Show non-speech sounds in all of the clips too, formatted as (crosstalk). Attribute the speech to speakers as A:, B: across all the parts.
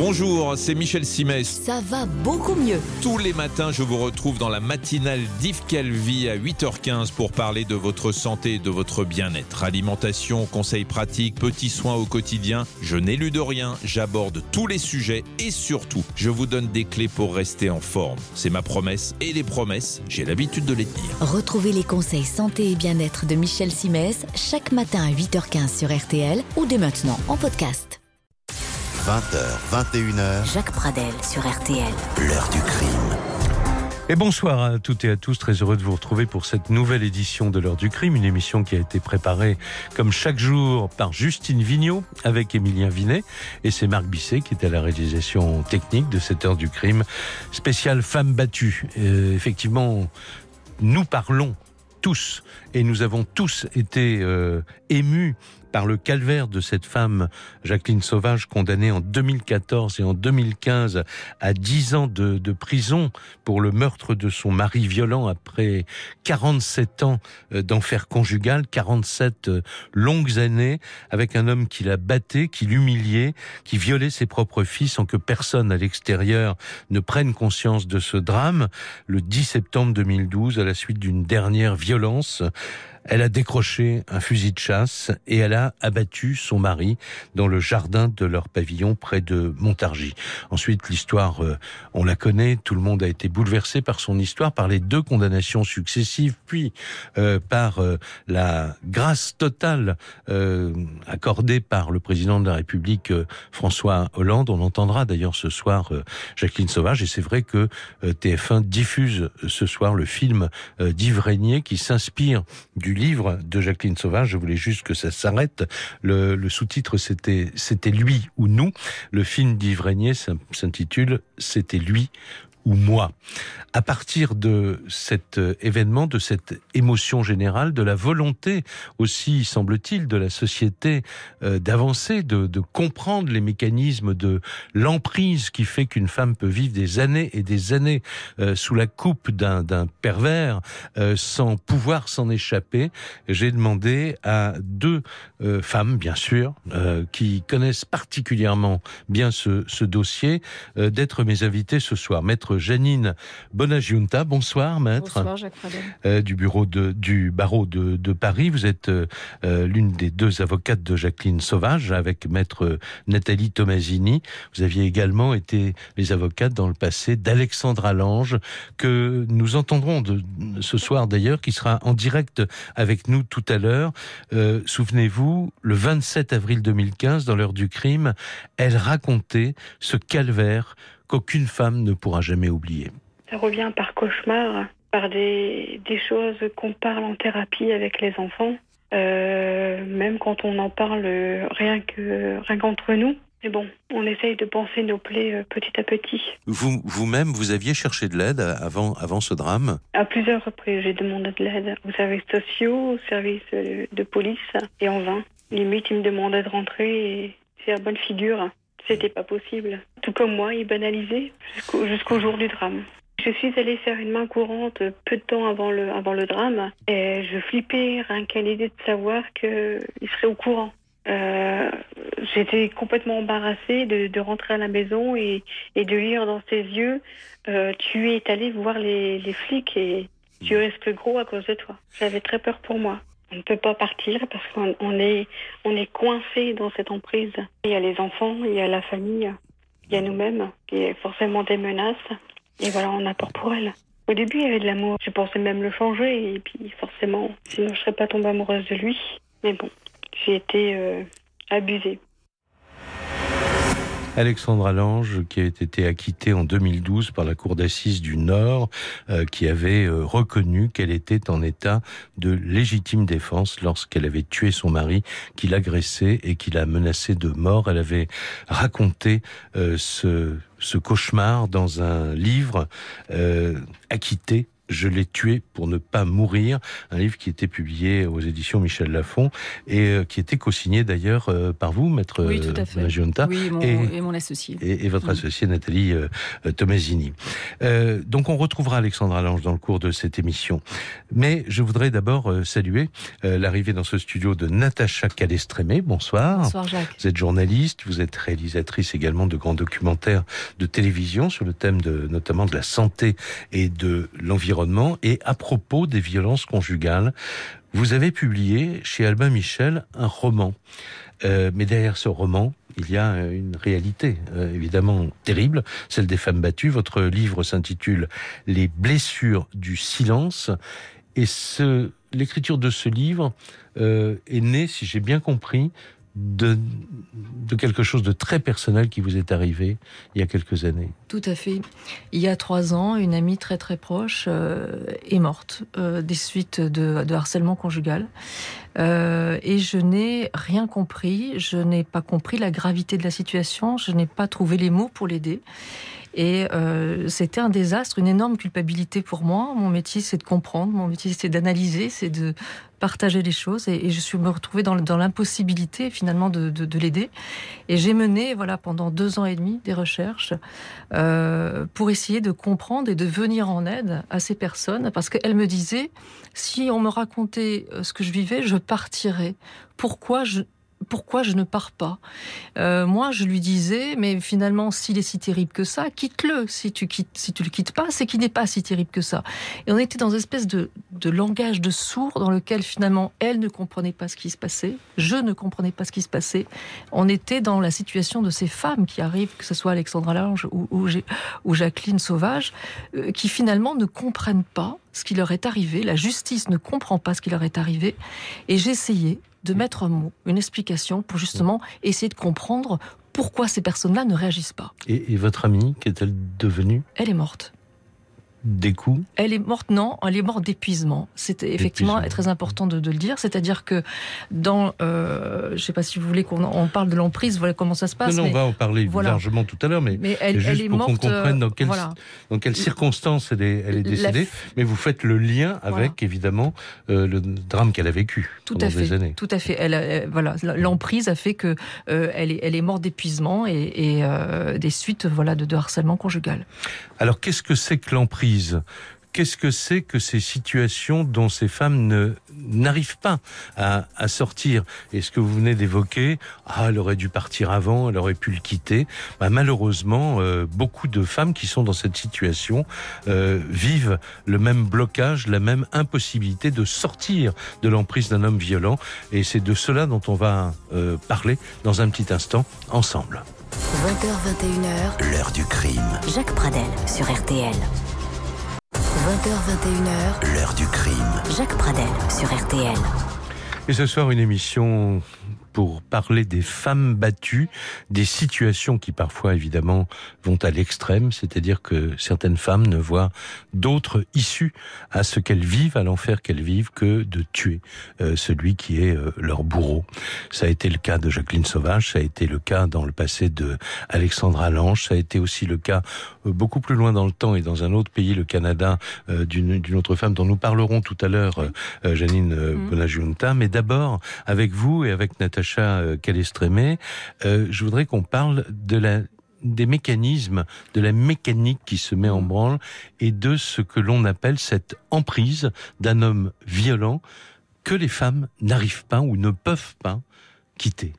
A: Bonjour, c'est Michel Simès.
B: Ça va beaucoup mieux.
A: Tous les matins, je vous retrouve dans la matinale d'Yves Calvi à 8h15 pour parler de votre santé et de votre bien-être. Alimentation, conseils pratiques, petits soins au quotidien. Je n'élude rien, j'aborde tous les sujets et surtout, je vous donne des clés pour rester en forme. C'est ma promesse et les promesses, j'ai l'habitude de les tenir.
B: Retrouvez les conseils santé et bien-être de Michel Simès chaque matin à 8h15 sur RTL ou dès maintenant en podcast.
C: 20h, 21h.
B: Jacques Pradel sur RTL.
C: L'heure du crime.
D: Et bonsoir à toutes et à tous, très heureux de vous retrouver pour cette nouvelle édition de l'heure du crime, une émission qui a été préparée comme chaque jour par Justine Vignot avec Émilien Vinet et c'est Marc Bisset qui est à la réalisation technique de cette heure du crime spéciale femmes battues. Euh, effectivement, nous parlons tous et nous avons tous été euh, émus par le calvaire de cette femme, Jacqueline Sauvage, condamnée en 2014 et en 2015 à 10 ans de, de prison pour le meurtre de son mari violent après 47 ans euh, d'enfer conjugal, 47 euh, longues années avec un homme qui la battait, qui l'humiliait, qui violait ses propres filles sans que personne à l'extérieur ne prenne conscience de ce drame. Le 10 septembre 2012, à la suite d'une dernière violence, elle a décroché un fusil de chasse et elle a abattu son mari dans le jardin de leur pavillon près de Montargis. Ensuite, l'histoire, euh, on la connaît, tout le monde a été bouleversé par son histoire, par les deux condamnations successives, puis euh, par euh, la grâce totale euh, accordée par le président de la République François Hollande. On entendra d'ailleurs ce soir Jacqueline Sauvage et c'est vrai que TF1 diffuse ce soir le film d'Yves Régnier qui s'inspire du livre de Jacqueline Sauvage. Je voulais juste que ça s'arrête. Le, sous-titre, c'était C'était lui ou nous. Le film d'Yves Régnier s'intitule C'était lui ou moi. À partir de cet euh, événement, de cette émotion générale, de la volonté aussi, semble-t-il, de la société euh, d'avancer, de, comprendre les mécanismes de l'emprise qui fait qu'une femme peut vivre des années et des années euh, sous la coupe d'un pervers sans pouvoir s'en échapper, j'ai demandé à deux femmes, bien sûr, qui connaissent particulièrement bien ce, ce dossier, d'être mes invités ce soir. Maître Janine Bonagiunta. Bonsoir, maître.
E: Bonsoir, Jacques
D: euh, du bureau de, du barreau de, de Paris. Vous êtes euh, l'une des deux avocates de Jacqueline Sauvage avec maître Nathalie Tomasini. Vous aviez également été les avocates dans le passé d'Alexandra Lange, que nous entendrons de, ce soir d'ailleurs, qui sera en direct avec nous tout à l'heure. Euh, Souvenez-vous, le 27 avril 2015, dans l'heure du crime, elle racontait ce calvaire qu'aucune femme ne pourra jamais oublier.
E: Ça revient par cauchemar, par des, des choses qu'on parle en thérapie avec les enfants, euh, même quand on en parle rien que rien qu'entre nous. Mais bon, on essaye de penser nos plaies euh, petit à petit.
D: Vous vous-même, vous aviez cherché de l'aide avant avant ce drame?
E: À plusieurs reprises, j'ai demandé de l'aide aux services sociaux, aux services de police, et en vain. Limite, ils me demandaient de rentrer et faire bonne figure. C'était pas possible. Tout comme moi, il banalisait jusqu'au jour du drame. Je suis allée faire une main courante peu de temps avant le, avant le drame et je flippais rien qu'à l'idée de savoir qu'il serait au courant. Euh, J'étais complètement embarrassée de, de, rentrer à la maison et, et de lire dans ses yeux euh, Tu es allé voir les, les flics et tu risques gros à cause de toi. J'avais très peur pour moi. On ne peut pas partir parce qu'on est, on est coincé dans cette emprise. Il y a les enfants, il y a la famille, il y a nous-mêmes, y a forcément des menaces. Et voilà, on a peur pour elle. Au début, il y avait de l'amour. Je pensais même le changer et puis forcément, sinon je serais pas tombée amoureuse de lui. Mais bon, j'ai été euh, abusée.
D: Alexandra Lange, qui a été acquittée en 2012 par la Cour d'assises du Nord, euh, qui avait euh, reconnu qu'elle était en état de légitime défense lorsqu'elle avait tué son mari, qui l'agressait et qui l'a menacé de mort. Elle avait raconté euh, ce cauchemar dans un livre acquitté Je l'ai tué pour ne pas mourir, un livre qui était publié aux éditions Michel Lafon et euh, qui était co-signé d'ailleurs euh, par vous, maître
F: oui, tout à fait.
D: Oui,
F: et mon, et, mon associé.
D: Et, votre associé Nathalie euh, Tomasini. donc on retrouvera Alexandra Lange dans le cours de cette émission. Mais je voudrais d'abord saluer l'arrivée dans ce studio de Natacha Calestrémé. Bonsoir.
F: Bonsoir Jacques.
D: Vous êtes journaliste, vous êtes réalisatrice également de grands documentaires de télévision sur le thème de notamment de la santé et de l'environnement. Et à propos des violences conjugales, vous avez publié chez Albin Michel un roman. Euh, mais derrière ce roman, il y a une réalité euh, évidemment terrible, celle des femmes battues. Votre livre s'intitule Les blessures du silence. Et ce, l'écriture de ce livre euh, est née, si j'ai bien compris, de, quelque chose de très personnel qui vous est arrivé il y a quelques années.
F: Tout à fait. Il y a trois ans, une amie très très proche euh, est morte euh, des suites de, de harcèlement conjugal. Euh, et je n'ai rien compris, je n'ai pas compris la gravité de la situation, je n'ai pas trouvé les mots pour l'aider. Et euh, c'était un désastre, une énorme culpabilité pour moi. Mon métier, c'est de comprendre, mon métier, c'est d'analyser, c'est de partager les choses. Et, je suis me retrouvée dans, l'impossibilité finalement de l'aider. Et j'ai mené, voilà, pendant deux ans et demi, des recherches euh, pour essayer de comprendre et de venir en aide à ces personnes, parce qu'elles me disaient si on me racontait euh, ce que je vivais, je partirais. Pourquoi je pourquoi je ne pars pas euh, Moi, je lui disais, mais finalement, s'il est si terrible que ça, quitte-le. Si tu si tu le quittes pas, c'est qu'il n'est pas si terrible que ça. Et on était dans une espèce de, de langage de sourd dans lequel finalement elle ne comprenait pas ce qui se passait, je ne comprenais pas ce qui se passait. On était dans la situation de ces femmes qui arrivent, que ce soit Alexandra Lange ou, ou, Jacqueline Sauvage, euh, qui finalement ne comprennent pas ce qui leur est arrivé. La justice ne comprend pas ce qui leur est arrivé. Et j'essayais de mettre un mot, une explication pour justement essayer de comprendre pourquoi ces personnes-là ne réagissent pas.
D: Et, et votre amie, qu'est-elle devenue?
F: Elle est morte
D: des coups
F: Elle est morte, non, elle est morte d'épuisement. C'était effectivement très important de, le dire. C'est-à-dire que dans, euh, je ne sais pas si vous voulez qu'on parle de l'emprise, voilà comment ça se passe.
D: Non, on va en parler largement tout à l'heure, mais,
F: elle,
D: juste
F: est
D: pour qu'on comprenne dans, dans quelles circonstances elle est, elle est décédée. Mais vous faites le lien avec, évidemment, euh, le drame qu'elle a vécu
F: tout
D: pendant
F: à fait,
D: des années.
F: Tout à fait. Elle, voilà, l'emprise a fait que euh, elle, est, elle est morte d'épuisement et, des suites, voilà, de harcèlement conjugal.
D: Alors, qu'est-ce que c'est que l'emprise? Qu'est-ce que c'est que ces situations dont ces femmes ne n'arrivent pas à, à sortir? Et ce que vous venez d'évoquer, ah, elle aurait dû partir avant, elle aurait pu le quitter? Bah, malheureusement, euh, beaucoup de femmes qui sont dans cette situation euh, vivent le même blocage, la même impossibilité de sortir de l'emprise d'un homme violent. Et c'est de cela dont on va euh, parler dans un petit instant ensemble.
G: 20h21h,
C: L'heure du crime.
G: Jacques Pradel sur RTL. 20h21h,
C: L'heure du crime.
G: Jacques Pradel sur RTL.
D: Et ce soir, une émission pour parler des femmes battues, des situations qui parfois évidemment vont à l'extrême, c'est-à-dire que certaines femmes ne voient d'autres issues à ce qu'elles vivent, à l'enfer qu'elles vivent, que de tuer euh, celui qui est euh, leur bourreau. Ça a été le cas de Jacqueline Sauvage, ça a été le cas dans le passé de Alexandra Lange, ça a été aussi le cas euh, beaucoup plus loin dans le temps et dans un autre pays, le Canada, d'une autre femme dont nous parlerons tout à l'heure, Janine mmh. Bonajunta. Mais d'abord, avec vous et avec Natacha Natacha Calestrémé, euh, je voudrais qu'on parle de la des mécanismes, de la mécanique qui se met en mm. branle et de ce que l'on appelle cette emprise d'un homme violent que les femmes n'arrivent pas ou ne peuvent pas quitter.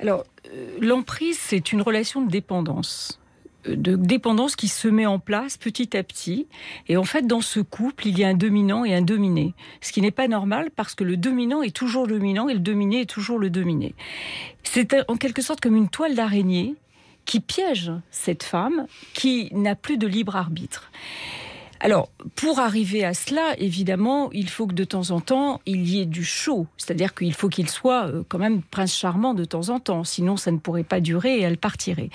F: Alors, euh, l'emprise, c'est une relation de dépendance de dépendance qui se met en place petit à petit. Et en fait, dans ce couple, il y a un dominant et un dominé. Ce qui n'est pas normal parce que le dominant est toujours dominant et le dominé est toujours le dominé. C'est en quelque sorte comme une toile d'araignée qui piège cette femme qui n'a plus de libre arbitre. Alors, pour arriver à cela, évidemment, il faut que de temps en temps, il y ait du show. C'est-à-dire qu'il faut qu'il soit euh, quand même prince charmant de temps en temps. Sinon, ça ne pourrait pas durer et elle partirait.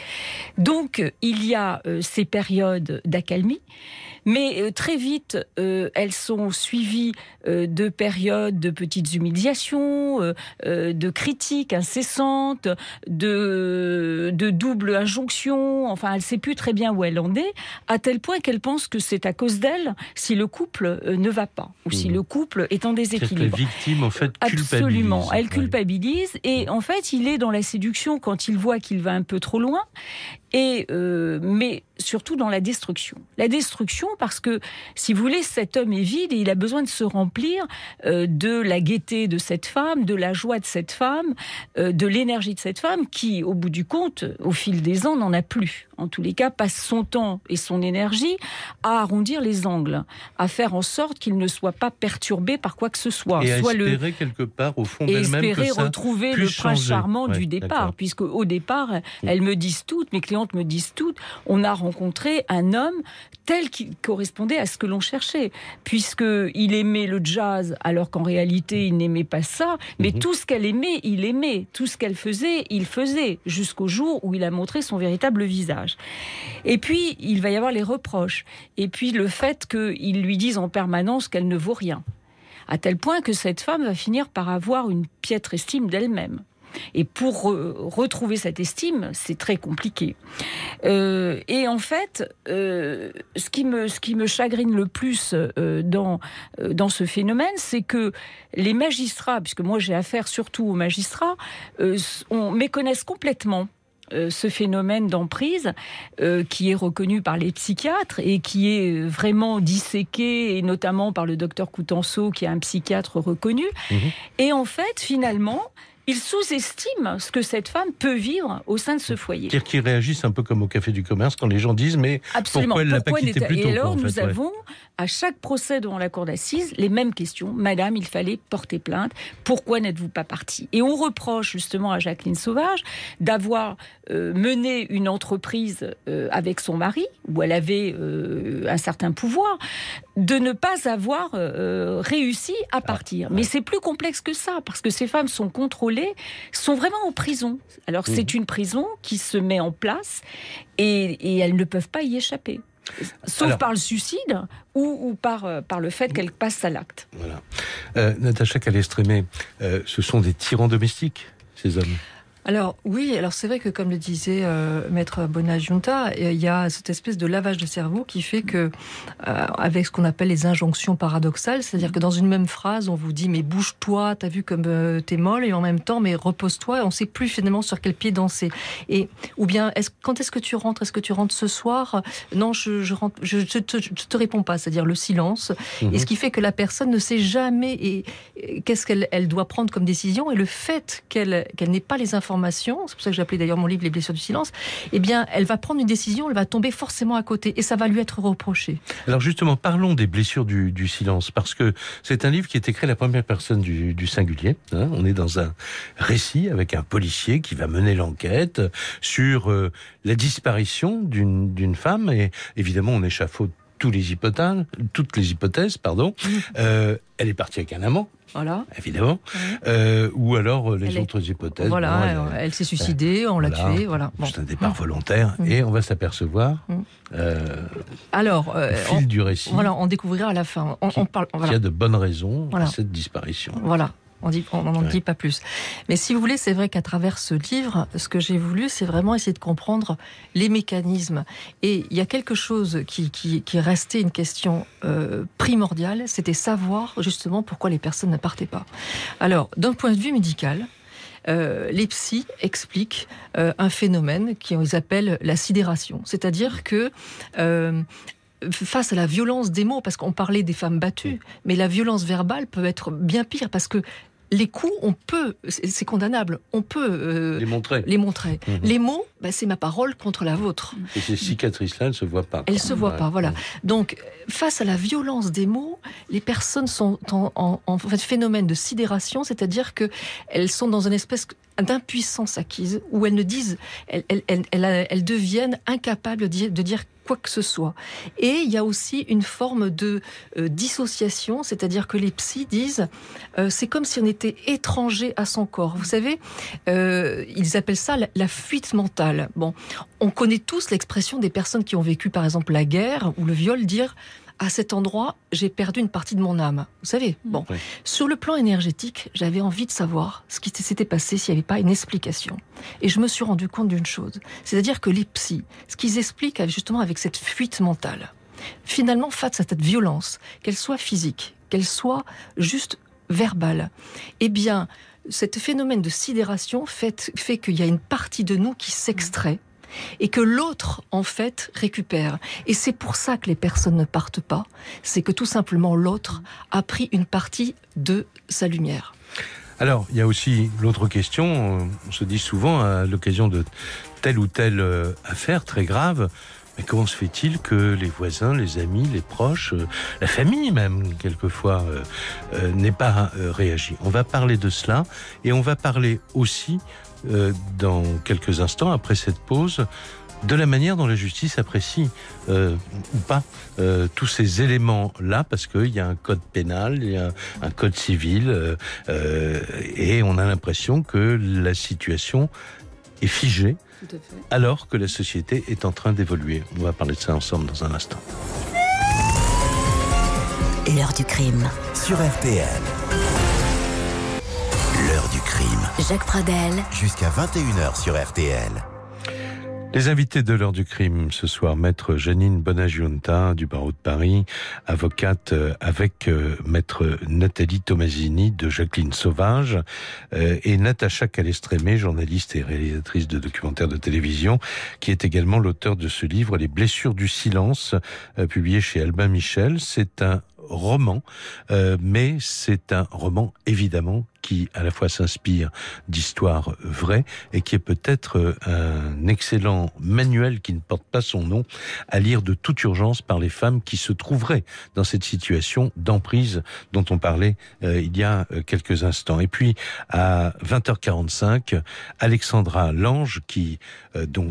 F: Donc, il y a euh, ces périodes d'accalmie. Mais euh, très vite, euh, elles sont suivies euh, de périodes de petites humiliations, de critiques incessantes, de, de doubles injonctions. Enfin, elle ne sait plus très bien où elle en est, à tel point qu'elle pense que c'est à cause
H: d'elle si le couple ne va pas ou si
D: Mhm.
H: le couple est en déséquilibre.
D: La victime, en fait,
H: Absolument,
D: culpabilise.
H: elle
D: Ouais.
H: culpabilise et en fait il est dans la séduction quand il voit qu'il va un peu trop loin et euh, mais surtout dans la destruction. La destruction parce que si vous voulez cet homme est vide et il a besoin de se remplir euh, de la gaieté de cette femme, de la joie de cette femme, euh, de l'énergie de cette femme qui au bout du compte au fil des ans n'en a plus. En tous les cas passe son temps et son énergie à arrondir les angles, à faire en sorte qu'il ne soit pas perturbé par quoi que ce soit,
D: Et à
H: soit le
D: espérer quelque part au fond d'elle-même
H: espérer
D: que ça
H: retrouver le
D: puisse
H: prince
D: changer.
H: charmant
D: Ouais,
H: du départ, puisque au départ, elles me disent toutes, mes clientes me disent toutes, on a rencontré un homme tel qu'il correspondait à ce que l'on cherchait, puisque il aimait le jazz, alors qu'en réalité il n'aimait pas ça, mais
D: Mhm.
H: tout ce qu'elle aimait, il aimait, tout ce qu'elle faisait, il faisait, jusqu'au jour où il a montré son véritable visage. Et puis il va y avoir les reproches, et puis le fait qu'ils lui disent en permanence qu'elle ne vaut rien à tel point que cette femme va finir par avoir une piètre estime d'elle-même. Et pour retrouver cette estime, c'est très compliqué. Euh, et en fait, euh, ce, qui me, ce qui me chagrine le plus euh, dans, dans ce phénomène, c'est que les magistrats, puisque moi j'ai affaire surtout aux magistrats, on méconnaissent complètement ce phénomène d'emprise euh, qui est reconnu par les psychiatres et qui est vraiment disséqué, et notamment par le docteur Coutenceau, qui est un psychiatre reconnu.
D: Mhm.
H: Et en fait, finalement, il sous-estime ce que cette femme peut vivre au sein de ce foyer.
D: C'est-à-dire qu'ils réagissent un peu comme au café du commerce quand les gens disent mais
H: Absolument.
D: pourquoi elle l'a pas quitté plus tôt
H: Et alors,
D: quoi, en
H: nous
D: ouais.
H: avons, à chaque procès devant la cour d'assises, les mêmes questions. Madame, il fallait porter plainte. Pourquoi n'êtes-vous pas partie? Et on reproche justement à Jacqueline Sauvage d'avoir euh, mené une entreprise euh, avec son mari, où elle avait euh, un certain pouvoir, de ne pas avoir réussi à partir. Mais c'est plus complexe que ça, parce que ces femmes sont contrôlées, sont vraiment en prison. Alors c'est une prison qui se met en place et, et elles ne peuvent pas y échapper. Sauf
D: Alors-
H: par le suicide ou, ou par, euh, par le fait qu'elles passent à l'acte.
D: Voilà. Euh, Natacha Calestrémé, euh, ce sont des tyrans domestiques, ces hommes?
F: Alors oui, alors c'est vrai que comme le disait euh, Maître Bonagionta, euh, il y a cette espèce de lavage de cerveau qui fait que, euh, avec ce qu'on appelle les injonctions paradoxales, c'est-à-dire que dans une même phrase, on vous dit mais bouge-toi, t'as vu comme euh, t'es molle, et en même temps mais repose-toi, et on sait plus finalement sur quel pied danser. Et ou bien quand est-ce que tu rentres? Est-ce que tu rentres ce soir? Non, je, je rentre, je, je te, je te réponds pas, c'est-à-dire le silence.
D: Mhm.
F: Et ce qui fait que la personne ne sait jamais et, et qu'est-ce qu'elle elle doit prendre comme décision et le fait qu'elle qu'elle n'ait pas les informations, c'est pour ça que j'ai appelé d'ailleurs mon livre Les blessures du silence, eh bien elle va prendre une décision, elle va tomber forcément à côté et ça va lui être reproché.
D: Alors justement, parlons des blessures du, silence, parce que c'est un livre qui est écrit la première personne du, singulier. hein. On est dans un récit avec un policier qui va mener l'enquête sur euh, la disparition d'une femme, et évidemment on échafaude tous les hypothèses, toutes les hypothèses, pardon. (laughs) Euh, elle est partie avec un amant,
F: Voilà.
D: évidemment,
F: Ouais.
D: euh, ou alors euh, les
F: Elle est-
D: autres hypothèses.
F: voilà,
D: bon,
F: elle,
D: elle-
F: elle s'est suicidée, on l'a
D: Voilà.
F: tuée, voilà. Bon.
D: C'est un départ volontaire,
F: Mm.
D: et on va s'apercevoir,
F: Mm.
D: euh,
F: Alors, euh,
D: au
F: on,
D: fil du récit,
F: voilà, on découvrira à la fin. On, on parle, voilà.
D: y a de bonnes raisons à cette disparition.
F: Voilà. On dit, on n'en
D: Ouais.
F: dit pas plus. Mais si vous voulez, c'est vrai qu'à travers ce livre, ce que j'ai voulu, c'est vraiment essayer de comprendre les mécanismes. Et il y a quelque chose qui, qui, qui est resté une question euh, primordiale, c'était savoir justement pourquoi les personnes ne partaient pas. Alors, d'un point de vue médical, euh, les psys expliquent euh, un phénomène qu'ils appellent la sidération. C'est-à-dire que euh, face à la violence des mots, parce qu'on parlait des femmes battues, mais la violence verbale peut être bien pire, parce que les coups, on peut, c'est condamnable, on peut euh,
D: Les montrer.
F: les montrer.
D: Mhm.
F: Les mots, bah, c'est ma parole contre la vôtre.
D: Et ces cicatrices-là ne se voient pas.
F: Elles
D: quoi.
F: se voient
D: Ouais.
F: pas, voilà. Donc, face à la violence des mots, les personnes sont en, en- en fait, phénomène de sidération, c'est-à-dire que elles sont dans une espèce d'impuissance acquise où elles ne disent, elles, elles, elles, elles- deviennent incapables de dire, de dire quoi que ce soit. Et il y a aussi une forme de euh, dissociation, c'est-à-dire que les psys disent, euh, c'est comme si on était étranger à son corps. Vous savez, euh, ils appellent ça la, la fuite mentale. Bon, on connaît tous l'expression des personnes qui ont vécu, par exemple, la guerre ou le viol, dire à cet endroit, j'ai perdu une partie de mon âme. Vous savez, bon,
D: Oui.
F: sur le plan énergétique, j'avais envie de savoir ce qui s'était passé s'il n'y avait pas une explication. Et je me suis rendu compte d'une chose, c'est-à-dire que les psys, ce qu'ils expliquent justement avec cette fuite mentale, finalement, face à cette violence, qu'elle soit physique, qu'elle soit juste verbale, eh bien, ce phénomène de sidération fait, fait qu'il y a une partie de nous qui s'extrait et que l'autre, en fait, récupère. Et c'est pour ça que les personnes ne partent pas. C'est que tout simplement l'autre a pris une partie de sa lumière.
D: Alors, il y a aussi l'autre question, on se dit souvent à l'occasion de telle ou telle euh, affaire très grave, mais comment se fait-il que les voisins, les amis, les proches, euh, la famille même, quelquefois, euh, euh, n'aient pas réagi? On va parler de cela et on va parler aussi, dans quelques instants, après cette pause, de la manière dont la justice apprécie ou pas tous ces éléments-là, parce qu'il y a un code pénal, il y a un code civil, et on a l'impression que la situation est figée alors que la société est en train d'évoluer. On va parler de ça ensemble dans un instant.
G: L'heure du crime.
C: Sur RTL. L'heure du crime.
G: Jacques Pradel.
C: Jusqu'à 21h sur RTL.
D: Les invités de l'heure du crime ce soir, maître Janine Bonagiunta du barreau de Paris, avocate euh, avec euh, maître Nathalie Tomasini de Jacqueline Sauvage euh, et Natacha Calestrémé, journaliste et réalisatrice de documentaires de télévision, qui est également l'auteur de ce livre Les blessures du silence, publié chez Albin Michel. C'est un roman, mais c'est un roman évidemment qui à la fois s'inspire d'histoires vraies et qui est peut-être euh, un excellent manuel qui ne porte pas son nom à lire de toute urgence par les femmes qui se trouveraient dans cette situation d'emprise dont on parlait euh, il y a euh, quelques instants. Et puis à 20h45, Alexandra Lange, qui dont,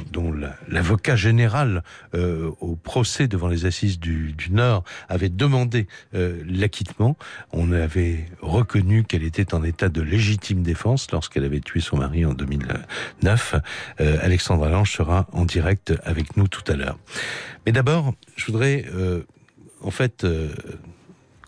D: l'avocat général au procès devant les assises du, du Nord avait demandé l'acquittement, on avait reconnu qu'elle était en état de légitime défense lorsqu'elle avait tué son mari en 2009. Euh, Alexandra Lange sera en direct avec nous tout à l'heure. Mais d'abord, je voudrais euh, en fait euh,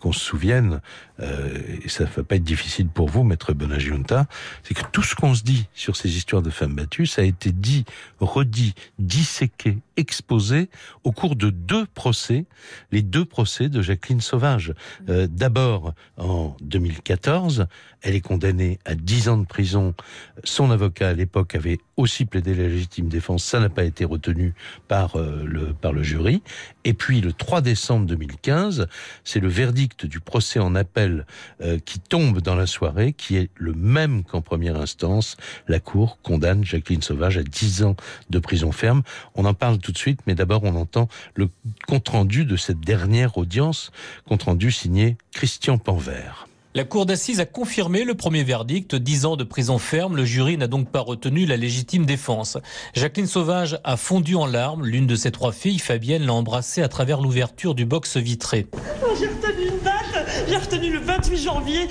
D: qu'on se souvienne, et ça ne va pas être difficile pour vous, maître Bonagiunta, c'est que tout ce qu'on se dit sur ces histoires de femmes battues, ça a été dit, redit, disséqué, exposé au cours de deux procès, les deux procès de Jacqueline Sauvage. D'abord en 2014, elle est condamnée à 10 ans de prison. Son avocat à l'époque avait aussi plaidé la légitime défense. Ça n'a pas été retenu par, euh, le, par le jury. Et puis le 3 décembre 2015, c'est le verdict du procès en appel euh, qui tombe dans la soirée, qui est le même qu'en première instance. La Cour condamne Jacqueline Sauvage à 10 ans de prison ferme. On en parle tout de suite, mais d'abord on entend le compte-rendu de cette dernière audience, compte-rendu signé Christian Panvert.
I: La cour d'assises a confirmé le premier verdict, 10 ans de prison ferme. Le jury n'a donc pas retenu la légitime défense. Jacqueline Sauvage a fondu en larmes. L'une de ses trois filles, Fabienne, l'a embrassée à travers l'ouverture du box vitré.
J: Oh, retenu j'ai retenu le 28 janvier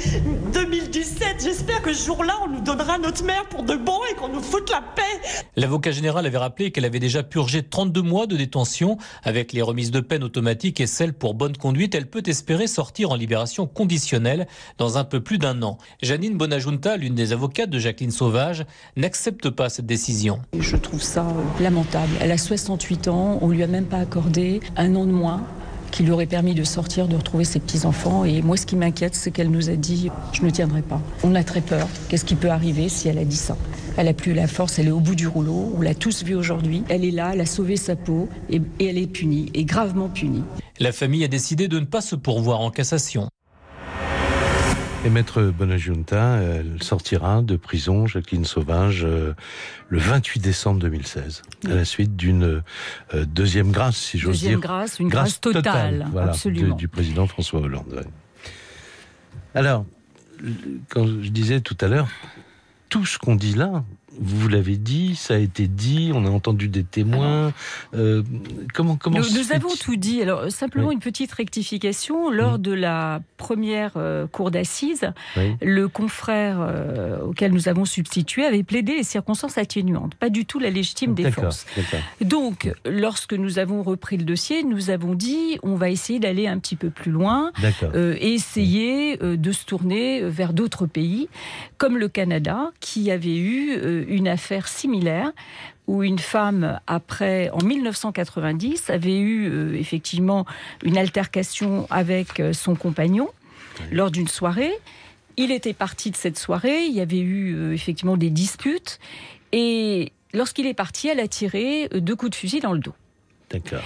J: 2017. J'espère que ce jour-là, on nous donnera notre mère pour de bon et qu'on nous foute la paix.
I: L'avocat général avait rappelé qu'elle avait déjà purgé 32 mois de détention. Avec les remises de peine automatiques et celles pour bonne conduite, elle peut espérer sortir en libération conditionnelle dans un peu plus d'un an. Janine Bonajunta, l'une des avocates de Jacqueline Sauvage, n'accepte pas cette décision.
K: Je trouve ça euh, lamentable. Elle a 68 ans, on lui a même pas accordé un an de moins qui lui aurait permis de sortir, de retrouver ses petits-enfants. Et moi, ce qui m'inquiète, c'est qu'elle nous a dit Je ne tiendrai pas. On a très peur. Qu'est-ce qui peut arriver si elle a dit ça? Elle a plus la force, elle est au bout du rouleau. On l'a tous vu aujourd'hui. Elle est là, elle a sauvé sa peau et, et elle est punie, et gravement punie.
I: La famille a décidé de ne pas se pourvoir en cassation.
D: Et Maître Bonajunta, elle sortira de prison, Jacqueline Sauvage, euh, le 28 décembre 2016, à la suite d'une euh, deuxième grâce, si j'ose dire.
H: Deuxième grâce, une grâce, totale, absolument.
D: Du, président François Hollande. Alors, quand je disais tout à l'heure, tout ce qu'on dit là, vous l'avez dit, ça a été dit, on a entendu des témoins. Euh, comment comment
H: Nous, avons tout dit. Alors simplement une petite rectification. Lors mmh. de la première euh, cour d'assises, le confrère euh, auquel nous avons substitué avait plaidé les circonstances atténuantes, pas du tout la légitime défense. Donc, lorsque nous avons repris le dossier, nous avons dit on va essayer d'aller un petit peu plus loin et essayer de se tourner vers d'autres pays, comme le Canada, qui avait eu une affaire similaire
K: où une femme, après, en 1990, avait eu euh, effectivement une altercation avec euh, son compagnon lors d'une soirée. Il était parti de cette soirée, il y avait eu euh, effectivement des disputes, et lorsqu'il est parti, elle a tiré deux coups de fusil dans le dos.
D: D'accord.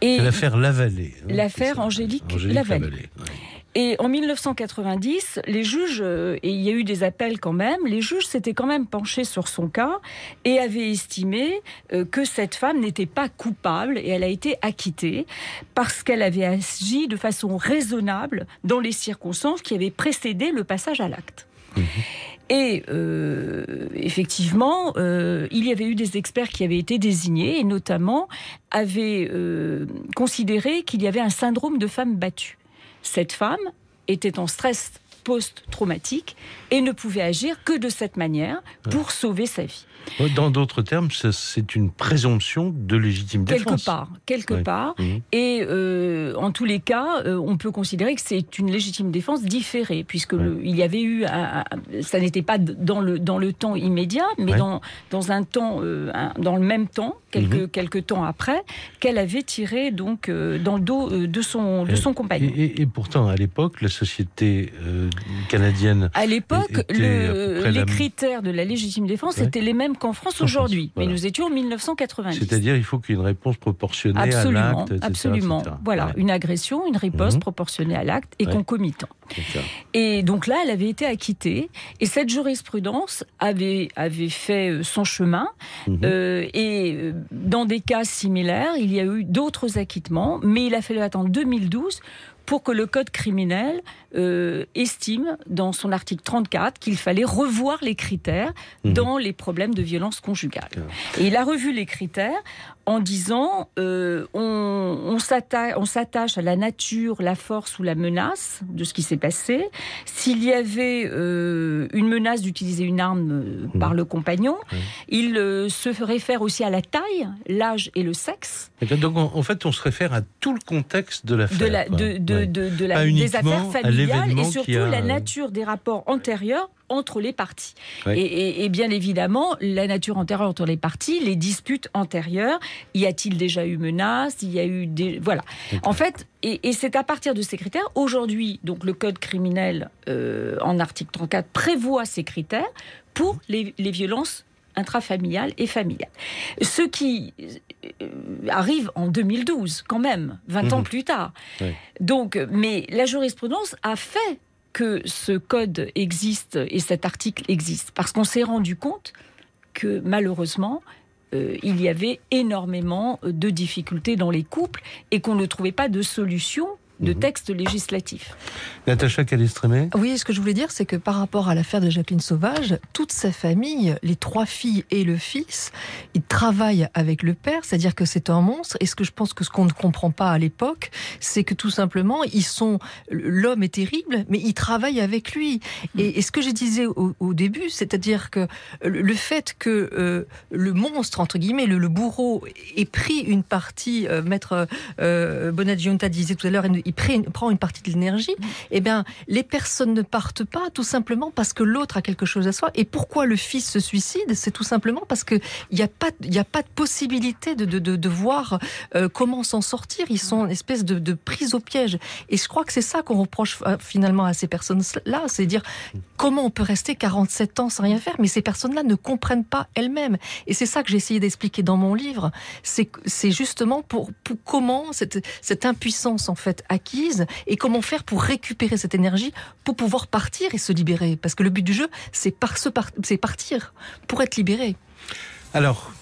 D: C'est l'affaire Lavallée. hein,
K: l'affaire. Angélique,
D: Angélique
K: Lavallée.
D: Lavallée, ouais.
K: Et en 1990, les juges, euh, et il y a eu des appels quand même, les juges s'étaient quand même penchés sur son cas et avaient estimé euh, que cette femme n'était pas coupable et elle a été acquittée parce qu'elle avait agi de façon raisonnable dans les circonstances qui avaient précédé le passage à l'acte. Et euh, effectivement, euh, il y avait eu des experts qui avaient été désignés et notamment avaient euh, considéré qu'il y avait un syndrome de femme battue. Cette femme était en stress post-traumatique et ne pouvait agir que de cette manière pour sauver sa vie.
D: Dans d'autres termes, c'est une présomption de légitime
K: Quelque
D: défense.
K: part, quelque
D: Ouais.
K: part.
D: Mhm.
K: Et euh, en tous les cas, euh, on peut considérer que c'est une légitime défense différée, puisque le- il y avait eu, un- un- ça n'était pas dans le dans le temps immédiat, mais
D: Ouais.
K: dans dans un temps, euh, un- dans le même temps, quelques quelques temps après, qu'elle avait tiré donc dans le dos de son de son compagnon.
D: Et, et- et pourtant, à l'époque, la société canadienne.
K: À l'époque, le- les critères de la légitime défense étaient les mêmes qu'en
D: France
K: aujourd'hui.
D: voilà.
K: Mais nous étions en 1990.
D: C'est-à-dire, il faut qu'il y ait une réponse proportionnée
K: Absolument,
D: à l'acte, etc.,
K: absolument.
D: etc.
K: Voilà,
D: Ouais.
K: une agression, une riposte
D: Mhm.
K: proportionnée à l'acte et
D: Ouais.
K: concomitant.
D: D'accord.
K: Et donc là, elle avait été acquittée. Et cette jurisprudence avait, avait fait euh, son chemin.
D: Mhm.
K: Euh, et euh, dans des cas similaires, il y a eu d'autres acquittements. Mais il a fallu attendre 2012 pour que le Code criminel euh, estime, dans son article 34, qu'il fallait revoir les critères
D: Mhm.
K: dans les problèmes de violence conjugale. Et il a revu les critères en disant euh, on, on s'atta- on s'attache à la nature, la force ou la menace de ce qui s'est passé. S'il y avait euh, une menace d'utiliser une arme euh, par le compagnon, il euh, se réfère aussi à la taille, l'âge et le sexe.
D: Donc, en, en fait, on se réfère à tout le contexte de l'affaire.
K: de la,
D: quoi.
K: de, de,
D: Ouais.
K: de, de la, des affaires familiales et surtout
D: a-
K: la nature des rapports antérieurs entre les parties.
D: Ouais.
K: Et, et- et bien évidemment, la nature antérieure entre les parties, les disputes antérieures, y a-t-il déjà eu menace Il y a eu des... Voilà. En fait, et, et c'est à partir de ces critères, aujourd'hui, donc le code criminel euh, en article 34 prévoit ces critères pour les, les violences intrafamiliales et familiales. Ce qui euh, arrive en 2012, quand même, 20 ans
D: Mhm.
K: plus tard. Donc, mais la jurisprudence a fait que ce code existe et cet article existe, parce qu'on s'est rendu compte que malheureusement, euh, il y avait énormément de difficultés dans les couples et qu'on ne trouvait pas de solution de texte législatif.
D: Natacha Calestrémé
F: Oui, ce que je voulais dire, c'est que par rapport à l'affaire de Jacqueline Sauvage, toute sa famille, les trois filles et le fils, ils travaillent avec le père, c'est-à-dire que c'est un monstre. Et ce que je pense que ce qu'on ne comprend pas à l'époque, c'est que tout simplement, ils sont, l'homme est terrible, mais ils travaillent avec lui. Et, et ce que je disais au, au début, c'est-à-dire que le le fait que euh, le monstre, entre guillemets, le, le bourreau, ait pris une partie, euh, maître euh, Bonadionta disait tout à l'heure, il prend, une partie de l'énergie, eh bien, les personnes ne partent pas tout simplement parce que l'autre a quelque chose à soi. Et pourquoi le fils se suicide? C'est tout simplement parce qu'il n'y a, pas- a pas de possibilité de, de, de, voir euh, comment s'en sortir. Ils sont en espèce de, de prise au piège. Et je crois que c'est ça qu'on reproche euh, finalement à ces personnes-là, c'est dire comment on peut rester 47 ans sans rien faire, mais ces personnes-là ne comprennent pas elles-mêmes. Et c'est ça que j'ai essayé d'expliquer dans mon livre. C'est justement pour, pour comment cette, cette impuissance en fait acquise et comment faire pour récupérer cette énergie pour pouvoir partir et se libérer. Parce que le but du jeu, c'est par partir pour être libéré.
D: Alors,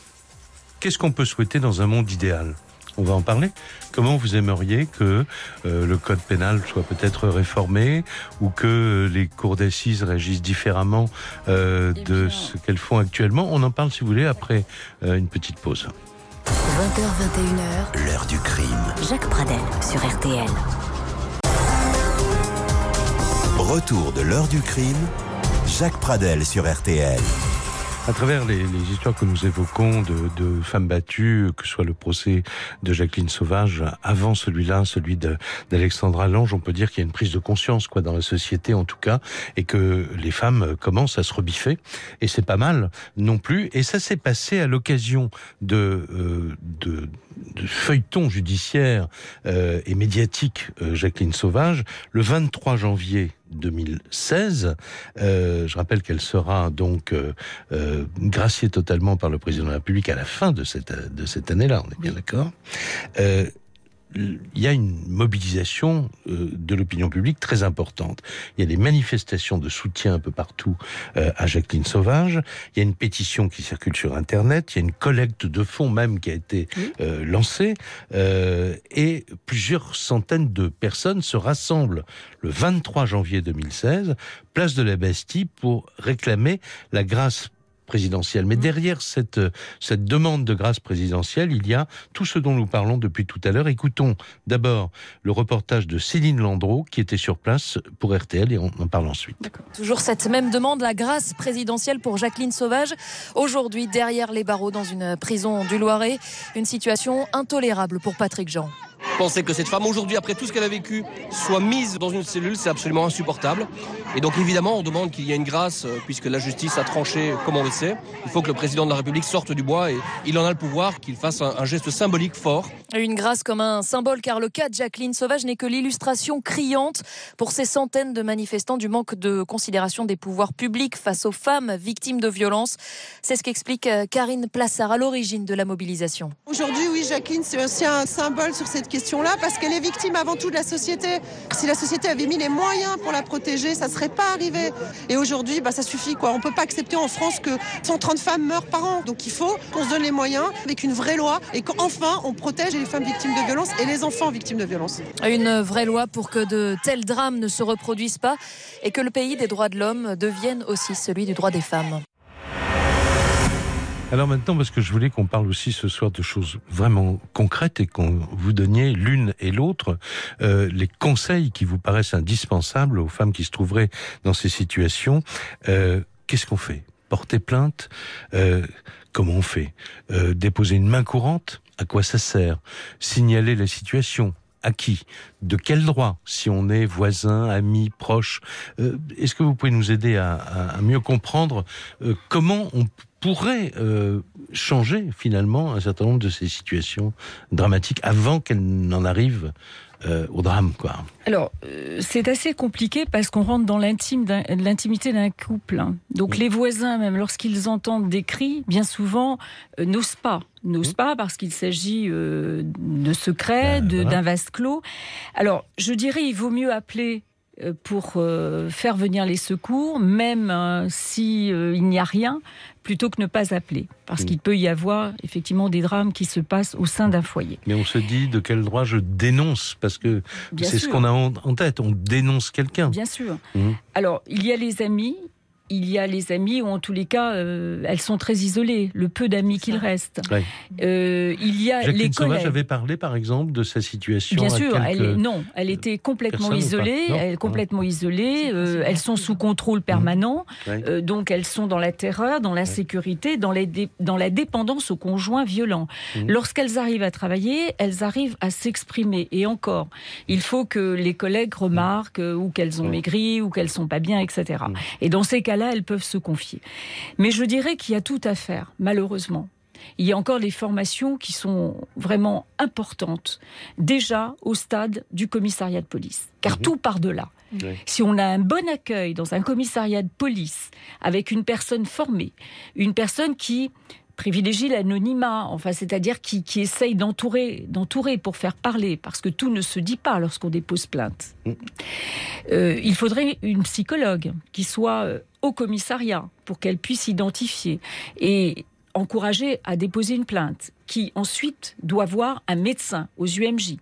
D: qu'est-ce qu'on peut souhaiter dans un monde idéal? On va en parler. Comment vous aimeriez que euh, le code pénal soit peut-être réformé ou que les cours d'assises réagissent différemment euh,
K: Eh
D: de
K: bien-
D: ce qu'elles font actuellement? On en parle si vous voulez après euh, une petite pause.
B: 20h21h,
C: L'heure du crime.
B: Jacques Pradel sur RTL.
C: Retour de l'heure du crime. Jacques Pradel sur RTL.
D: À travers les, histoires que nous évoquons de, femmes battues, que soit le procès de Jacqueline Sauvage, avant celui-là, celui d'Alexandra Lange, on peut dire qu'il y a une prise de conscience, quoi, dans la société en tout cas, et que les femmes commencent à se rebiffer, et c'est pas mal non plus. Et ça s'est passé à l'occasion de, euh, de de feuilleton judiciaire euh, et médiatique euh, Jacqueline Sauvage le 23 janvier 2016. Euh, je rappelle qu'elle sera donc graciée totalement par le président de la République à la fin de cette, de cette année-là, on est bien d'accord. Il y a une mobilisation euh, de l'opinion publique très importante. Il y a des manifestations de soutien un peu partout euh, à Jacqueline Sauvage. Il y a une pétition qui circule sur Internet. Il y a une collecte de fonds même qui a été euh, lancée. Et plusieurs centaines de personnes se rassemblent le 23 janvier 2016, place de la Bastille, pour réclamer la grâce présidentielle. Mais derrière cette, cette demande de grâce présidentielle, il y a tout ce dont nous parlons depuis tout à l'heure. Écoutons d'abord le reportage de Céline Landreau qui était sur place pour RTL et on en parle ensuite.
L: Toujours cette même demande, la grâce présidentielle pour Jacqueline Sauvage. Aujourd'hui, derrière les barreaux dans une prison du Loiret, une situation intolérable pour Patrick Jean.
M: Penser que cette femme aujourd'hui, après tout ce qu'elle a vécu, soit mise dans une cellule, c'est absolument insupportable. Et donc évidemment, on demande qu'il y ait une grâce, puisque la justice a tranché comme on le sait. Il faut que le président de la République sorte du bois et il en a le pouvoir, qu'il fasse un, un geste symbolique fort.
L: Une grâce comme un symbole, car le cas de Jacqueline Sauvage n'est que l'illustration criante pour ces centaines de manifestants du manque de considération des pouvoirs publics face aux femmes victimes de violences. C'est ce qu'explique Karine Plassard à l'origine de la mobilisation.
N: Aujourd'hui, oui, Jacqueline, c'est aussi un symbole sur cette question-là parce qu'elle est victime avant tout de la société. Si la société avait mis les moyens pour la protéger, ça ne serait pas arrivé. Et aujourd'hui, bah, ça suffit. Quoi. On ne peut pas accepter en France que 130 femmes meurent par an. Donc il faut qu'on se donne les moyens avec une vraie loi et qu'enfin on protège les femmes victimes de violences et les enfants victimes de violences.
L: Une vraie loi pour que de tels drames ne se reproduisent pas et que le pays des droits de l'homme devienne aussi celui du droit des femmes.
D: Alors maintenant, parce que je voulais qu'on parle aussi ce soir de choses vraiment concrètes et qu'on vous donniez l'une et l'autre euh, les conseils qui vous paraissent indispensables aux femmes qui se trouveraient dans ces situations. Euh, Qu'est-ce qu'on fait? Porter plainte euh, Comment on fait? Euh, Déposer une main courante? À quoi ça sert? Signaler la situation? À qui? De quel droit? Si on est voisin, ami, proche? Est-ce que vous pouvez nous aider à, à, mieux comprendre comment on pourrait euh, changer finalement un certain nombre de ces situations dramatiques avant qu'elles n'en arrivent euh, au drame quoi.
K: Alors euh, c'est assez compliqué parce qu'on rentre dans l'intime l'intimité d'un couple. Hein. Donc les voisins même lorsqu'ils entendent des cris, bien souvent euh, n'osent pas n'osent mmh. pas parce qu'il s'agit de secrets, ben, d'un voilà. vase clos. Alors je dirais il vaut mieux appeler pour euh, faire venir les secours, même euh, si euh, il n'y a rien, plutôt que ne pas appeler, parce mmh. qu'il peut y avoir effectivement des drames qui se passent au sein d'un foyer.
D: Mais on se dit de quel droit je dénonce, parce que c'est ce qu'on a en, en, tête, on dénonce quelqu'un.
K: Bien sûr. Mmh. Alors il y a les amis, il y a les amis, ou en tous les cas, euh, elles sont très isolées, le peu d'amis qu'il reste.
D: Ouais.
K: Euh, il y a
D: Jacqueline
K: les
D: Sauvage avait parlé, par exemple, de sa situation.
K: Bien sûr, elle, non, elle était complètement isolée. Elle est complètement isolée. Euh, elles sont sous contrôle permanent. Ouais. donc, elles sont dans la terreur, dans l'insécurité, dans, dans la dépendance au conjoint violent. Mmh. Lorsqu'elles arrivent à travailler, elles arrivent à s'exprimer. Et encore, il faut que les collègues remarquent ou qu'elles ont maigri ou qu'elles sont pas bien, etc. Mmh. Et dans ces cas là, elles peuvent se confier. Mais je dirais qu'il y a tout à faire, malheureusement. Il y a encore des formations qui sont vraiment importantes, déjà au stade du commissariat de police, car mmh. tout part de là. Oui. Si on a un bon accueil dans un commissariat de police, avec une personne formée, une personne qui privilégie l'anonymat, enfin, c'est-à-dire qui, qui essaye d'entourer, d'entourer pour faire parler, parce que tout ne se dit pas lorsqu'on dépose plainte. Mm. Euh, il faudrait une psychologue qui soit euh, au commissariat pour qu'elle puisse identifier et encourager à déposer une plainte, qui ensuite doit voir un médecin aux UMJ.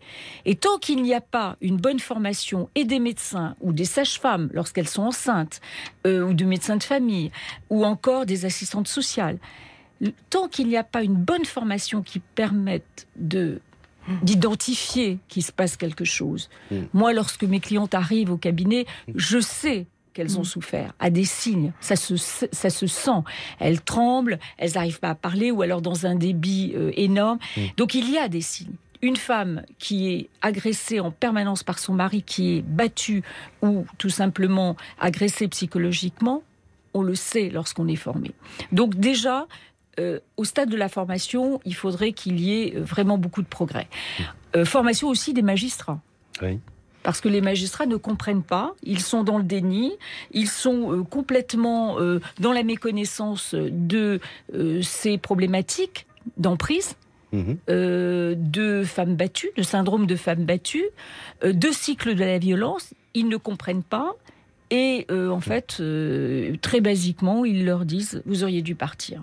K: Et tant qu'il n'y a pas une bonne formation et des médecins ou des sages-femmes lorsqu'elles sont enceintes, euh, ou de médecins de famille, ou encore des assistantes sociales, tant qu'il n'y a pas une bonne formation qui permette de d'identifier qu'il se passe quelque chose. Mmh. Moi, lorsque mes clientes arrivent au cabinet, je sais qu'elles ont
F: Mm.
K: souffert, à des signes. Ça se, ça se sent. Elles tremblent, elles n'arrivent pas à parler ou alors dans un débit euh, énorme. Donc il y a des signes. Une femme qui est agressée en permanence par son mari, qui est battue ou tout simplement agressée psychologiquement, on le sait lorsqu'on est formé. Donc déjà, euh, au stade de la formation, il faudrait qu'il y ait euh, vraiment beaucoup de progrès. Euh, formation aussi des magistrats.
D: Oui.
K: Parce que les magistrats ne comprennent pas, ils sont dans le déni, ils sont euh, complètement euh, dans la méconnaissance de euh, ces problématiques d'emprise. euh, de femmes battues, de syndrome de femmes battues, de cycle de la violence, ils ne comprennent pas. Et en fait, euh, très basiquement, ils leur disent vous auriez dû partir.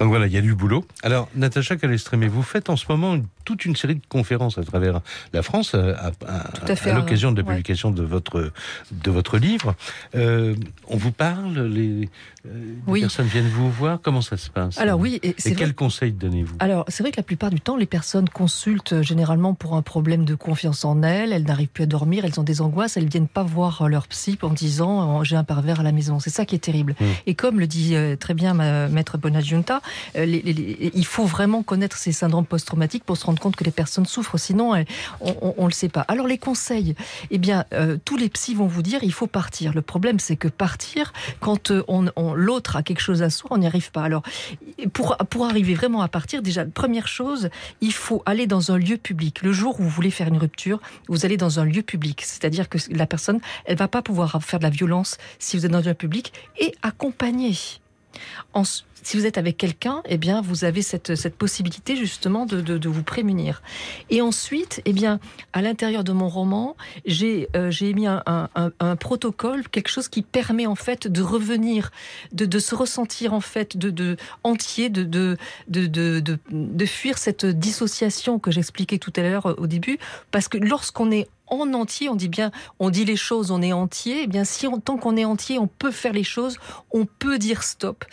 D: Donc voilà, il y a du boulot. Alors, Natacha Calestrémé, vous faites en ce moment une- toute une série de conférences à travers la France euh, à, à-
F: à fait,
D: à l'occasion de la
F: ouais.
D: publication de votre, de votre livre. Euh, on vous parle Les, euh, les personnes viennent vous voir Comment ça se passe
F: Alors oui, et
D: et, quels conseils donnez-vous
F: Alors, c'est vrai que la plupart du temps, les personnes consultent généralement pour un problème de confiance en elles. Elles n'arrivent plus à dormir, elles ont des angoisses, elles viennent pas voir leur psy en disant j'ai un pervers à la maison. C'est ça qui est terrible.
D: Mm.
F: Et comme le dit très bien ma maître Bonadjunta, les- il faut vraiment connaître ces syndromes post-traumatiques pour se rendre compte que les personnes souffrent. Sinon, on ne le sait pas. Alors les conseils, eh bien, euh, tous les psys vont vous dire il faut partir. Le problème, c'est que partir quand euh, on, l'autre a quelque chose à soi, on n'y arrive pas. Alors pour, pour arriver vraiment à partir, déjà, première chose, il faut aller dans un lieu public. Le jour où vous voulez faire une rupture, vous allez dans un lieu public. C'est-à-dire que la personne, elle va pas pouvoir faire de la violence si vous êtes dans un lieu public et accompagner. Si vous êtes avec quelqu'un, eh bien, vous avez cette, cette possibilité justement de, de- vous prémunir. Et ensuite, eh bien, à l'intérieur de mon roman, j'ai euh, mis un, un- protocole, quelque chose qui permet en fait de revenir, de, de se ressentir en fait de, de entier, de, de, de, fuir cette dissociation que j'expliquais tout à l'heure euh, au début, parce que lorsqu'on est en entier, on dit bien, on dit les choses, on est entier. Eh bien, si tant qu'on est entier, on peut faire les choses, on peut dire stop.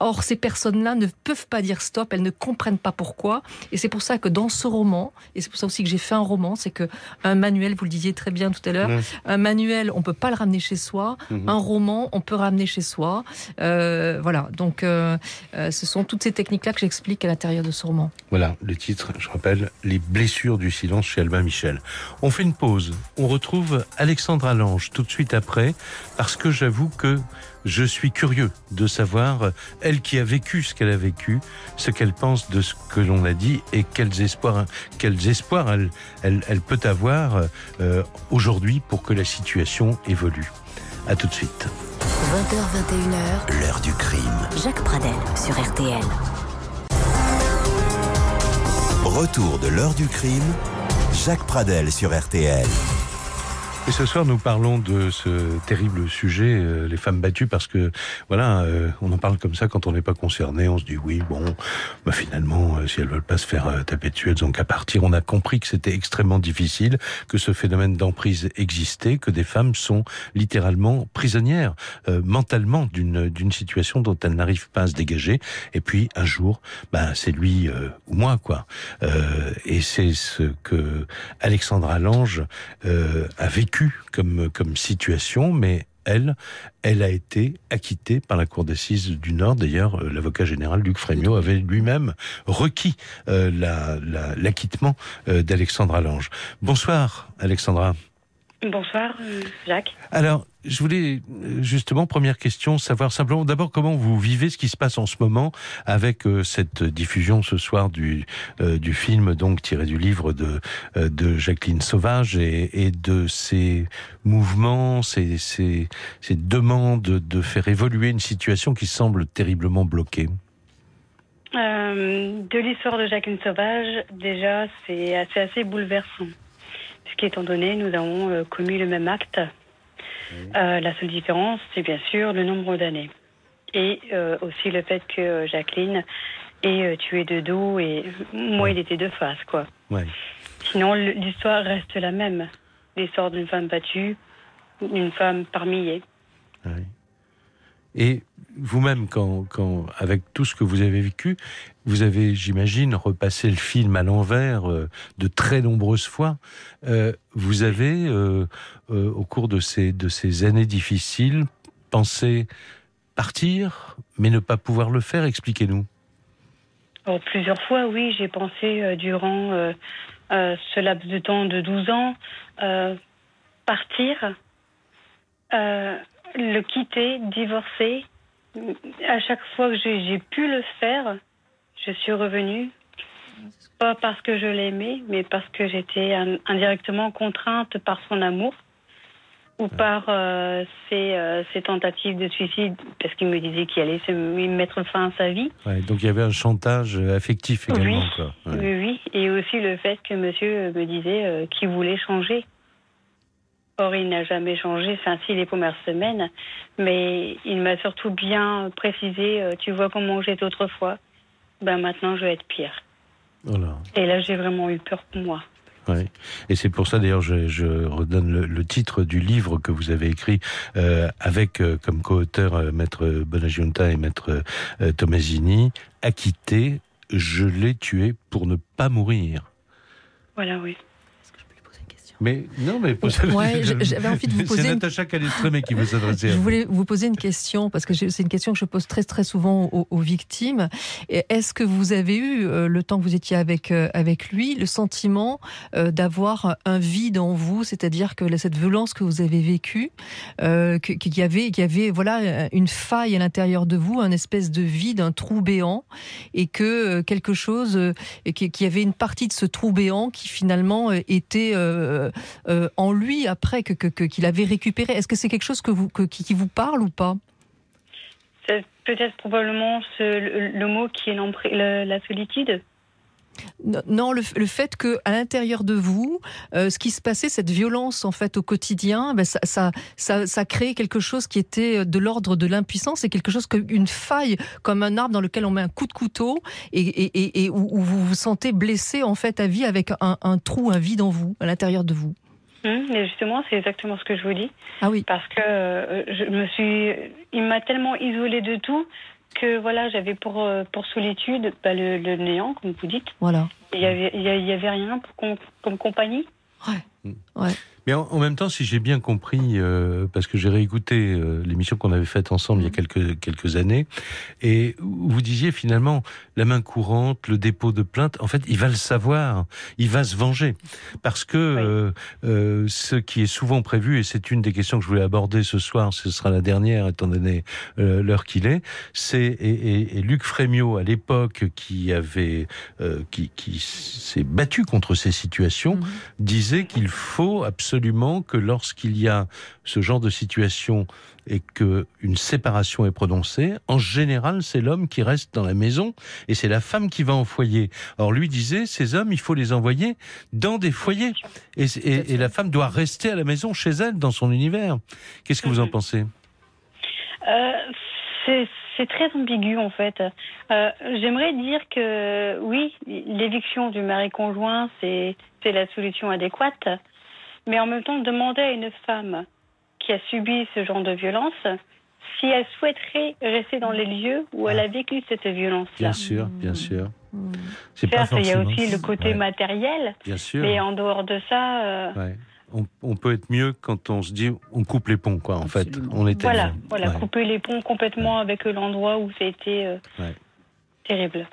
F: Or, ces personnes-là ne peuvent pas dire stop, elles ne comprennent pas pourquoi. Et c'est pour ça que dans ce roman, et c'est pour ça aussi que j'ai fait un roman, c'est que un manuel, vous le disiez très bien tout à l'heure, un manuel, on peut pas le ramener chez soi.
O: Mhm.
F: Un roman, on peut ramener chez soi. Euh, voilà. Donc, euh, euh, ce sont toutes ces techniques-là que j'explique à l'intérieur de ce roman.
D: Voilà, le titre, je rappelle, Les blessures du silence chez Albin Michel. On fait une pause. On retrouve Alexandra Lange tout de suite après, parce que j'avoue que je suis curieux de savoir, euh, elle qui a vécu ce qu'elle a vécu, ce qu'elle pense de ce que l'on a dit et quels espoirs, quels espoirs elle, elle, elle peut avoir euh, aujourd'hui pour que la situation évolue. À tout de suite.
B: 20h21h,
C: L'heure du crime.
B: Jacques Pradel sur RTL.
C: Retour de l'heure du crime. Jacques Pradel sur RTL.
D: Et ce soir, nous parlons de ce terrible sujet, euh, les femmes battues, parce que voilà, euh, on en parle comme ça quand on n'est pas concerné. On se dit oui, bon, bah finalement, euh, si elles veulent pas se faire euh, taper dessus, elles ont qu'à partir. On a compris que c'était extrêmement difficile, que ce phénomène d'emprise existait, que des femmes sont littéralement prisonnières euh, mentalement d'une situation dont elles n'arrivent pas à se dégager. Et puis un jour, bah c'est lui ou moi quoi. Et c'est ce que Alexandra Lange a vécu comme, comme situation, mais elle, elle a été acquittée par la Cour d'assises du Nord. D'ailleurs, euh, l'avocat général Luc Frémiot avait lui-même requis euh, la- la- l'acquittement euh, d'Alexandra Lange. Bonsoir, Alexandra.
E: Bonsoir, Jacques.
D: Alors, je voulais euh, justement, première question, savoir simplement d'abord comment vous vivez ce qui se passe en ce moment avec euh, cette diffusion ce soir du, euh, du film donc tiré du livre de, de Jacqueline Sauvage et, de ces mouvements, ces, ces, ces demandes de faire évoluer une situation qui semble terriblement bloquée?
E: De l'histoire de Jacqueline Sauvage, déjà, c'est assez, assez bouleversant. Puisqu'étant donné, nous avons commis le même acte. Euh, la seule différence, c'est bien sûr le nombre d'années. Et euh, aussi le fait que Jacqueline est euh, tuée de dos et moi, il était de face, quoi.
D: Ouais.
E: Sinon, l'histoire reste la même. L'histoire d'une femme battue, d'une femme par milliers.
D: Et vous-même, quand, avec tout ce que vous avez vécu, vous avez, j'imagine, repassé le film à l'envers euh, de très nombreuses fois. Euh, vous avez, euh, au cours de ces, de ces années difficiles, pensé partir, mais ne pas pouvoir le faire. Expliquez-nous.
E: Oh, plusieurs fois, oui, j'ai pensé durant ce laps de temps de 12 ans partir, le quitter, divorcer. À chaque fois que j'ai pu le faire, je suis revenue. Pas parce que je l'aimais, mais parce que j'étais in- indirectement contrainte par son amour ou par euh, ses, euh, ses tentatives de suicide, parce qu'il me disait qu'il allait se mettre fin à sa vie.
D: Ouais, donc il y avait un chantage euh, affectif également.
E: Oui.
D: quoi. Ouais.
E: Oui, oui. Et aussi le fait que monsieur me disait euh, qu'il voulait changer. Or, il n'a jamais changé, enfin, si les premières semaines, mais il m'a surtout bien précisé euh, Tu vois comment j'étais autrefois Ben maintenant, je vais être pire.
D: Voilà.
E: Et là, j'ai vraiment eu peur pour moi.
D: Ouais. Et c'est pour ça d'ailleurs je, je redonne le, le titre du livre que vous avez écrit euh, avec euh, comme co-auteur euh, maître Bonagiunta et maître Tomasini. Acquitté, je l'ai tué pour ne pas mourir.
E: Voilà, oui.
D: Mais non, mais
F: Ouais, j'avais envie de vous poser
D: C'est
F: une-
D: Natacha Calestremé qui veut s'adresser
F: Je voulais vous poser une question parce que c'est une question que je pose très très souvent aux, aux victimes. Est-ce que vous avez eu euh, le temps que vous étiez avec euh, avec lui le sentiment euh, d'avoir un vide en vous, c'est-à-dire que cette violence que vous avez vécue, euh, qu'il y avait qu'il y avait voilà une faille à l'intérieur de vous, un espèce de vide, un trou béant, et que quelque chose et qu'il y avait une partie de ce trou béant qui finalement était euh, en lui après que qu'il avait récupéré. Est-ce que c'est quelque chose que vous que- qui, vous parle ou pas?
E: C'est peut-être probablement ce- le, le mot qui est la solitude.
F: Non, le, le fait que à l'intérieur de vous, euh, ce qui se passait, cette violence en fait au quotidien, ben, ça, ça, ça, ça crée quelque chose qui était de l'ordre de l'impuissance, et quelque chose comme une faille, comme un arbre dans lequel on met un coup de couteau et, et, et, et où, où vous vous sentez blessé en fait à vie avec un, un trou, un vide en vous, à l'intérieur de vous.
E: Hum, mais justement, c'est exactement ce que je vous dis.
F: Ah oui.
E: Parce que euh, je me suis, il m'a tellement isolée de tout que voilà, j'avais pour euh, pour solitude bah, le, le néant, comme vous dites.
F: Voilà.
E: Il y avait, y avait rien pour com- comme compagnie.
F: Ouais.
D: Mais en, en même temps, si j'ai bien compris, euh, parce que j'ai réécouté euh, l'émission qu'on avait faite ensemble il y a quelques, quelques années, et vous disiez finalement la main courante, le dépôt de plainte, en fait, il va le savoir, il va se venger. Parce que euh, euh, ce qui est souvent prévu, et c'est une des questions que je voulais aborder ce soir, ce sera la dernière étant donné l'heure qu'il est, c'est, et, et- et Luc Frémiot à l'époque qui avait, qui, qui s'est battu contre ces situations, disait qu'il faut absolument que lorsqu'il y a ce genre de situation et que une séparation est prononcée, en général, c'est l'homme qui reste dans la maison et c'est la femme qui va en foyer. Or, lui disait, ces hommes, il faut les envoyer dans des foyers. Et, et- et la femme doit rester à la maison chez elle, dans son univers. Qu'est-ce que vous en pensez?
E: Euh, c'est c'est très ambigu en fait. Euh, J'aimerais dire que oui, l'éviction du mari conjoint, c'est la solution adéquate, mais en même temps, demander à une femme qui a subi ce genre de violence si elle souhaiterait rester dans les lieux où elle a vécu cette violence-là.
D: Bien sûr, bien sûr. C'est pas
E: Certes, il y a aussi le côté
D: Ouais,
E: matériel,
D: Bien sûr.
E: mais en dehors de ça, euh,
D: Ouais. On, on peut être mieux quand on se dit on coupe les ponts, quoi. En fait, on est
E: voilà, voilà,
D: Ouais.
E: couper les ponts complètement avec l'endroit où ça a été euh,
D: Ouais.
E: terrible.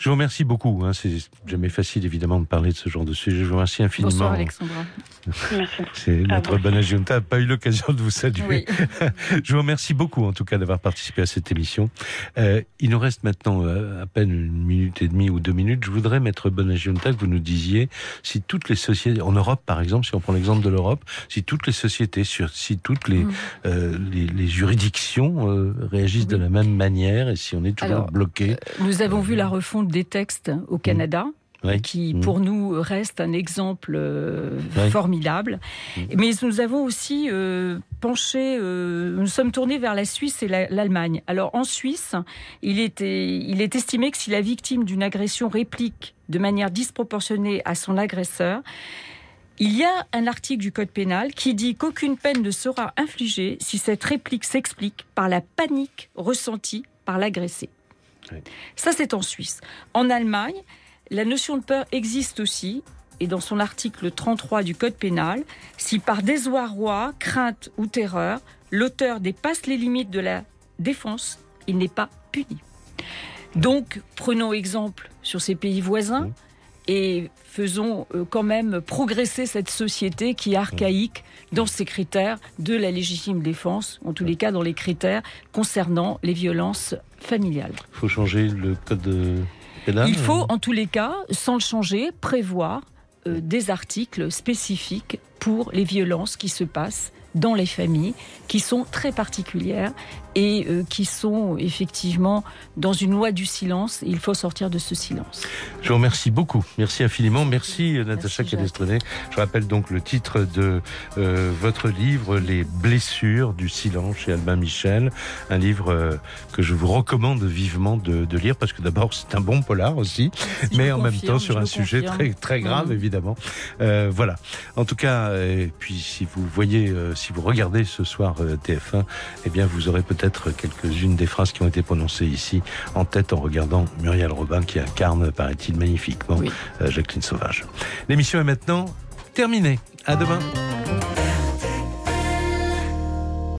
D: Je vous remercie beaucoup. Hein. C'est jamais facile, évidemment, de parler de ce genre de sujet. Je vous remercie infiniment.
K: Bonsoir Alexandra.
E: Merci. (laughs)
D: C'est notre
E: bon.
D: bonne adjointe n'a pas eu l'occasion de vous saluer.
K: Oui. (laughs)
D: Je vous remercie beaucoup, en tout cas, d'avoir participé à cette émission. Euh, il nous reste maintenant euh, à peine une minute et demie ou deux minutes. Je voudrais, Maître Bonagiunta, que vous nous disiez si toutes les sociétés, en Europe par exemple, si on prend l'exemple de l'Europe, si toutes les sociétés, si toutes les,
K: Mm.
D: euh, les, les juridictions euh, réagissent de la même manière et si on est toujours
K: Alors,
D: bloqué.
K: Nous avons vu la refonte des textes au Canada.
D: Oui.
K: qui
D: Mm.
K: pour nous reste un exemple euh,
D: Oui.
K: formidable. Mais nous avons aussi euh, penché, euh, nous sommes tournés vers la Suisse et la- l'Allemagne. Alors en Suisse, il, était, il est estimé que si la victime d'une agression réplique de manière disproportionnée à son agresseur, Il y a un article du Code pénal qui dit qu'aucune peine ne sera infligée si cette réplique s'explique par la panique ressentie par l'agressé. Ça, c'est en Suisse. En Allemagne, la notion de peur existe aussi, et dans son article 33 du Code pénal, si par désarroi, crainte ou terreur, l'auteur dépasse les limites de la défense, il n'est pas puni. Donc, prenons exemple sur ces pays voisins et faisons euh, quand même progresser cette société qui est archaïque dans ses critères de la légitime défense, en tous les cas dans les critères concernant les violences
D: Il faut changer le code pénal
K: Il faut en tous les cas, sans le changer, prévoir euh, des articles spécifiques pour les violences qui se passent dans les familles, qui sont très particulières et euh, qui sont effectivement dans une loi du silence. il faut sortir de ce silence.
D: Je vous remercie beaucoup. Merci infiniment. Merci, euh, Natacha. Je rappelle donc le titre de euh, votre livre, Les blessures du silence chez Albin Michel. Un livre que je vous recommande vivement de, lire parce que d'abord c'est un bon polar aussi, mais en même temps sur un sujet très, très grave mmh. évidemment. voilà. En tout cas, et puis si vous voyez si vous regardez ce soir euh, TF1, eh bien, vous aurez peut-être quelques-unes des phrases qui ont été prononcées ici en tête en regardant Muriel Robin qui incarne, paraît-il, magnifiquement euh, Jacqueline Sauvage. L'émission est maintenant terminée. À demain.